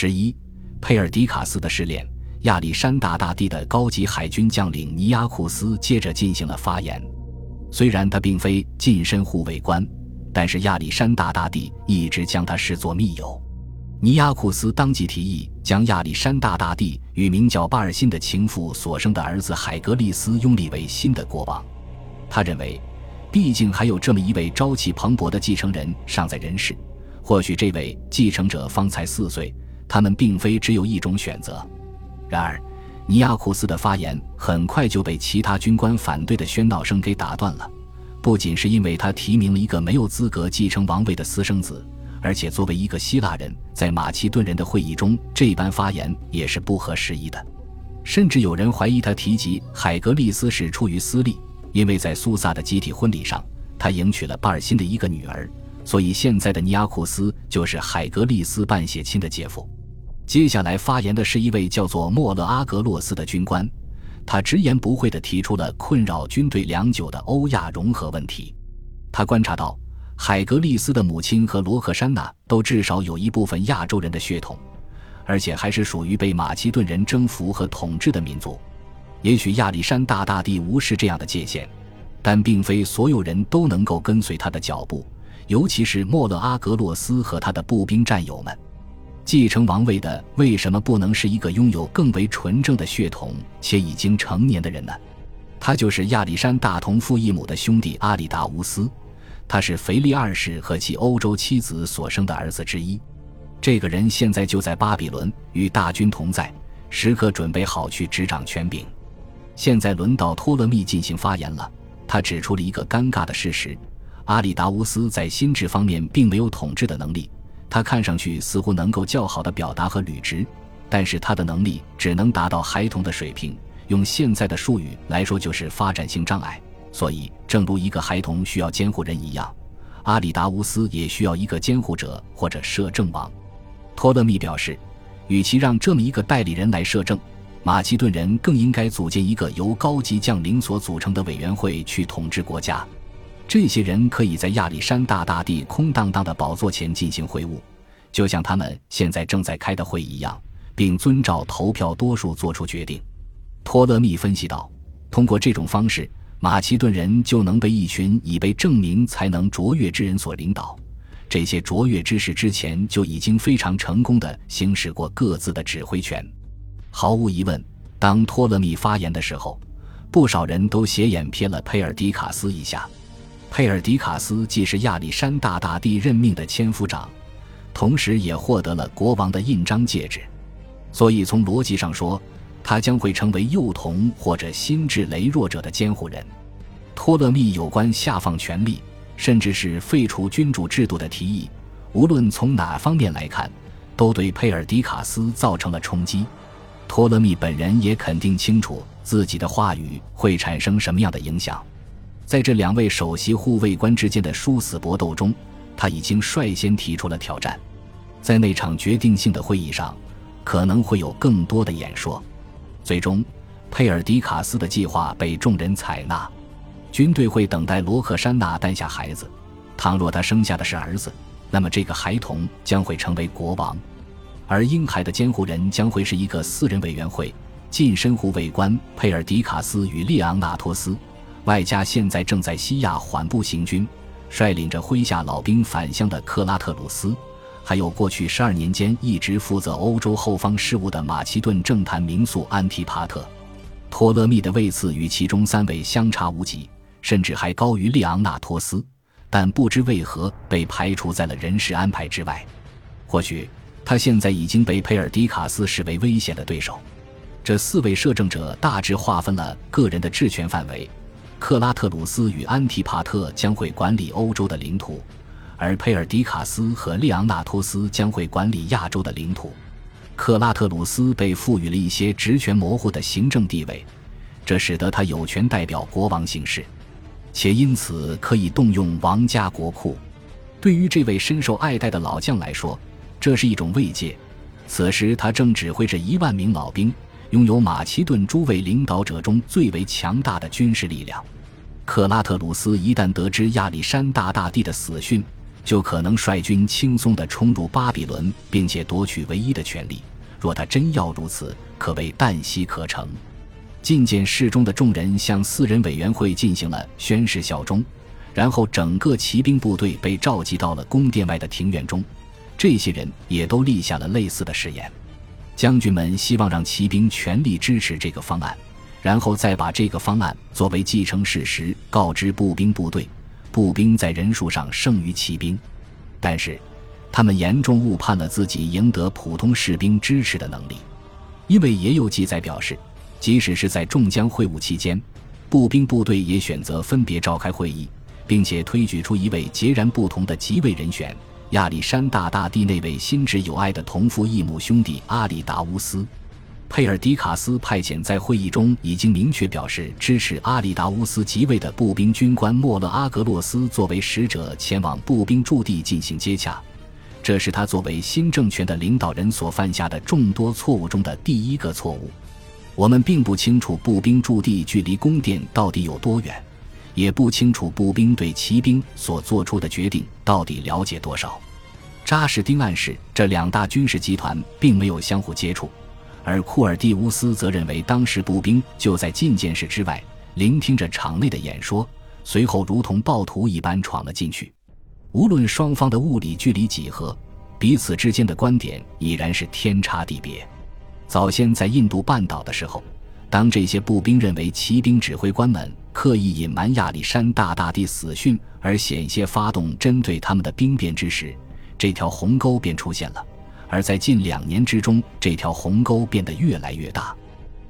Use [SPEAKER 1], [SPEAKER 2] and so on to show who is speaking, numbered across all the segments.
[SPEAKER 1] 十一，佩尔迪卡斯的试炼。亚历山大大帝的高级海军将领尼亚库斯接着进行了发言。虽然他并非近身护卫官，但是亚历山大大帝一直将他视作密友。尼亚库斯当即提议将亚历山大大帝与名叫巴尔辛的情妇所生的儿子海格力斯拥立为新的国王。他认为，毕竟还有这么一位朝气蓬勃的继承人尚在人世，或许这位继承者方才四岁，他们并非只有一种选择。然而，尼亚库斯的发言很快就被其他军官反对的喧闹声给打断了。不仅是因为他提名了一个没有资格继承王位的私生子，而且作为一个希腊人，在马其顿人的会议中这般发言也是不合时宜的。甚至有人怀疑他提及海格力斯是出于私利，因为在苏萨的集体婚礼上，他迎娶了巴尔辛的一个女儿，所以现在的尼亚库斯就是海格力斯半血亲的姐夫。接下来发言的是一位叫做莫勒阿格洛斯的军官，他直言不讳地提出了困扰军队良久的欧亚融合问题。他观察到，海格力斯的母亲和罗克珊娜都至少有一部分亚洲人的血统，而且还是属于被马其顿人征服和统治的民族。也许亚历山大大帝无视这样的界限，但并非所有人都能够跟随他的脚步，尤其是莫勒阿格洛斯和他的步兵战友们。继承王位的为什么不能是一个拥有更为纯正的血统且已经成年的人呢？他就是亚历山大同父异母的兄弟阿里达乌斯，他是腓力二世和其欧洲妻子所生的儿子之一。这个人现在就在巴比伦与大军同在，时刻准备好去执掌权柄。现在轮到托勒密进行发言了，他指出了一个尴尬的事实：阿里达乌斯在心智方面并没有统治的能力。他看上去似乎能够较好的表达和履职，但是他的能力只能达到孩童的水平，用现在的术语来说就是发展性障碍。所以，正如一个孩童需要监护人一样，阿里达乌斯也需要一个监护者或者摄政王。托勒密表示，与其让这么一个代理人来摄政，马其顿人更应该组建一个由高级将领所组成的委员会去统治国家。这些人可以在亚历山大大帝空荡荡的宝座前进行会晤，就像他们现在正在开的会一样，并遵照投票多数做出决定。托勒密分析道：“通过这种方式，马其顿人就能被一群已被证明才能卓越之人所领导。这些卓越之士之前就已经非常成功的行使过各自的指挥权。毫无疑问，当托勒密发言的时候，不少人都斜眼瞥了佩尔迪卡斯一下。”佩尔迪卡斯既是亚历山大大帝任命的千夫长，同时也获得了国王的印章戒指，所以从逻辑上说，他将会成为幼童或者心智羸弱者的监护人。托勒密有关下放权力，甚至是废除君主制度的提议，无论从哪方面来看，都对佩尔迪卡斯造成了冲击。托勒密本人也肯定清楚自己的话语会产生什么样的影响。在这两位首席护卫官之间的殊死搏斗中，他已经率先提出了挑战。在那场决定性的会议上，可能会有更多的演说。最终，佩尔迪卡斯的计划被众人采纳。军队会等待罗克珊娜诞下孩子，倘若他生下的是儿子，那么这个孩童将会成为国王，而婴孩的监护人将会是一个私人委员会，近身护卫官佩尔迪卡斯与利昂纳托斯。外加现在正在西亚缓步行军，率领着麾下老兵返乡的克拉特鲁斯，还有过去十二年间一直负责欧洲后方事务的马其顿政坛名宿安提帕特。托勒密的位次与其中三位相差无几，甚至还高于利昂纳托斯，但不知为何被排除在了人事安排之外。或许他现在已经被佩尔迪卡斯视为危险的对手。这四位摄政者大致划分了个人的治权范围。克拉特鲁斯与安提帕特将会管理欧洲的领土，而佩尔迪卡斯和利昂纳托斯将会管理亚洲的领土。克拉特鲁斯被赋予了一些职权模糊的行政地位，这使得他有权代表国王行事，且因此可以动用王家国库。对于这位深受爱戴的老将来说，这是一种慰藉。此时他正指挥着一万名老兵。拥有马其顿诸位领导者中最为强大的军事力量，克拉特鲁斯一旦得知亚历山大大帝的死讯，就可能率军轻松地冲入巴比伦，并且夺取唯一的权利。若他真要如此，可谓旦夕可成。觐见室中的众人向四人委员会进行了宣誓效忠，然后整个骑兵部队被召集到了宫殿外的庭院中。这些人也都立下了类似的誓言。将军们希望让骑兵全力支持这个方案，然后再把这个方案作为继承事实告知步兵部队。步兵在人数上胜于骑兵，但是他们严重误判了自己赢得普通士兵支持的能力，因为也有记载表示。即使是在众将会晤期间，步兵部队也选择分别召开会议，并且推举出一位截然不同的即位人选——亚历山大大帝那位心直有爱的同父异母兄弟阿里达乌斯。佩尔迪卡斯派遣在会议中已经明确表示支持阿里达乌斯即位的步兵军官莫勒阿格洛斯作为使者前往步兵驻地进行接洽，这是他作为新政权的领导人所犯下的众多错误中的第一个错误。我们并不清楚步兵驻地距离宫殿到底有多远，也不清楚步兵对骑兵所做出的决定到底了解多少。扎士丁暗示这两大军事集团并没有相互接触，而库尔蒂乌斯则认为当时步兵就在觐见室之外，聆听着场内的演说，随后如同暴徒一般闯了进去。无论双方的物理距离几何，彼此之间的观点已然是天差地别。早先在印度半岛的时候，当这些步兵认为骑兵指挥官们刻意隐瞒亚历山大大帝死讯而险些发动针对他们的兵变之时，这条鸿沟便出现了。而在近两年之中，这条鸿沟变得越来越大。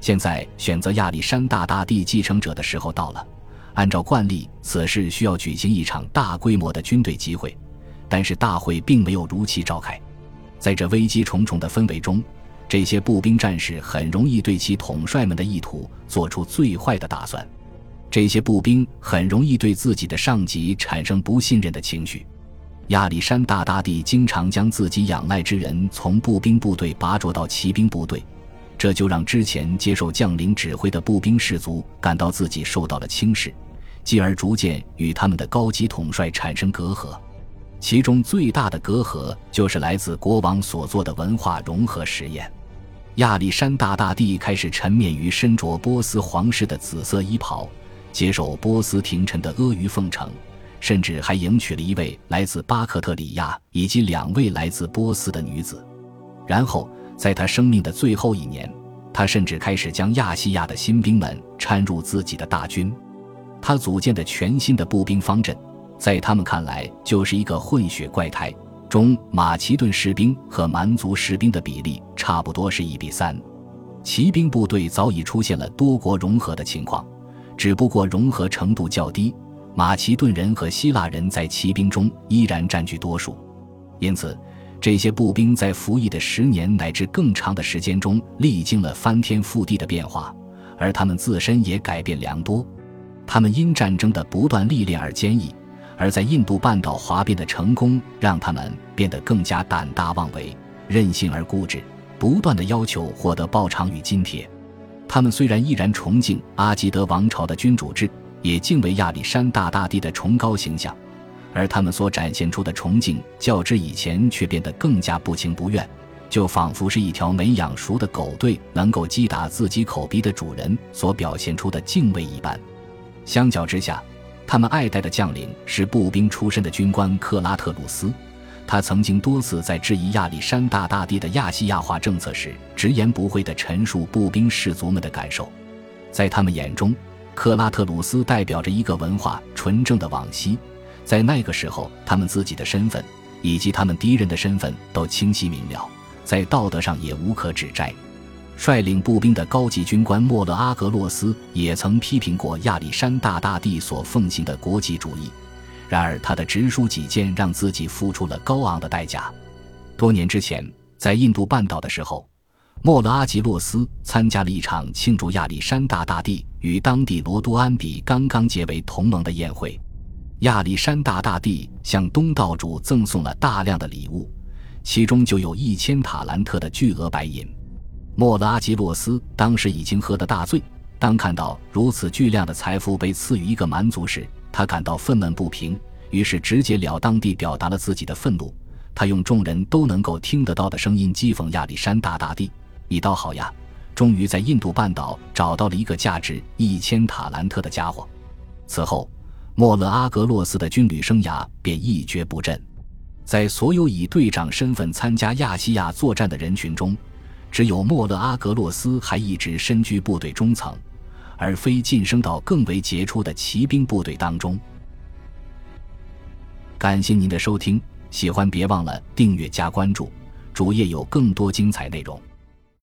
[SPEAKER 1] 现在选择亚历山大大帝继承者的时候到了。按照惯例，此事需要举行一场大规模的军队集会，但是大会并没有如期召开。在这危机重重的氛围中。这些步兵战士很容易对其统帅们的意图做出最坏的打算，这些步兵很容易对自己的上级产生不信任的情绪。亚历山大大帝经常将自己仰赖之人从步兵部队拔擢到骑兵部队，这就让之前接受将领指挥的步兵士卒感到自己受到了轻视，继而逐渐与他们的高级统帅产生隔阂。其中最大的隔阂就是来自国王所做的文化融合实验。亚历山大大帝开始沉湎于身着波斯皇室的紫色衣袍，接受波斯廷臣的阿谀奉承，甚至还迎娶了一位来自巴克特里亚以及两位来自波斯的女子。然后，在他生命的最后一年，他甚至开始将亚细亚的新兵们掺入自己的大军。他组建的全新的步兵方阵。在他们看来，就是一个混血怪胎。中马其顿士兵和蛮族士兵的比例差不多是一比三。骑兵部队早已出现了多国融合的情况，只不过融合程度较低。马其顿人和希腊人在骑兵中依然占据多数，因此这些步兵在服役的十年乃至更长的时间中，历经了翻天覆地的变化，而他们自身也改变良多。他们因战争的不断历练而坚毅。而在印度半岛哗变的成功，让他们变得更加胆大妄为、任性而固执，不断的要求获得报偿与津贴。他们虽然依然崇敬阿基德王朝的君主制，也敬畏亚历山大大帝的崇高形象，而他们所展现出的崇敬，较之以前却变得更加不情不愿，就仿佛是一条没养熟的狗对能够击打自己口鼻的主人所表现出的敬畏一般。相较之下，他们爱戴的将领是步兵出身的军官克拉特鲁斯，他曾经多次在质疑亚历山大大帝的亚细亚化政策时，直言不讳地陈述步兵士卒们的感受。在他们眼中，克拉特鲁斯代表着一个文化纯正的往昔，在那个时候，他们自己的身份以及他们敌人的身份都清晰明了，在道德上也无可指摘。率领步兵的高级军官莫勒阿格洛斯也曾批评过亚历山大大帝所奉行的国际主义，然而他的直抒己见让自己付出了高昂的代价。多年之前，在印度半岛的时候，莫勒阿吉洛斯参加了一场庆祝亚历山大大帝与当地罗多安比刚刚结为同盟的宴会。亚历山大大帝向东道主赠送了大量的礼物，其中就有一千塔兰特的巨额白银。莫拉吉洛斯当时已经喝得大醉，当看到如此巨量的财富被赐予一个蛮族时，他感到愤懑不平，于是直截了当地表达了自己的愤怒。他用众人都能够听得到的声音讥讽亚历山大大帝：“你倒好呀，终于在印度半岛找到了一个价值一千塔兰特的家伙。”此后，莫勒阿格洛斯的军旅生涯便一蹶不振。在所有以队长身份参加亚细亚作战的人群中，只有莫勒阿格洛斯还一直身居部队中层，而非晋升到更为杰出的骑兵部队当中。感谢您的收听。喜欢别忘了订阅加关注，主页有更多精彩内容。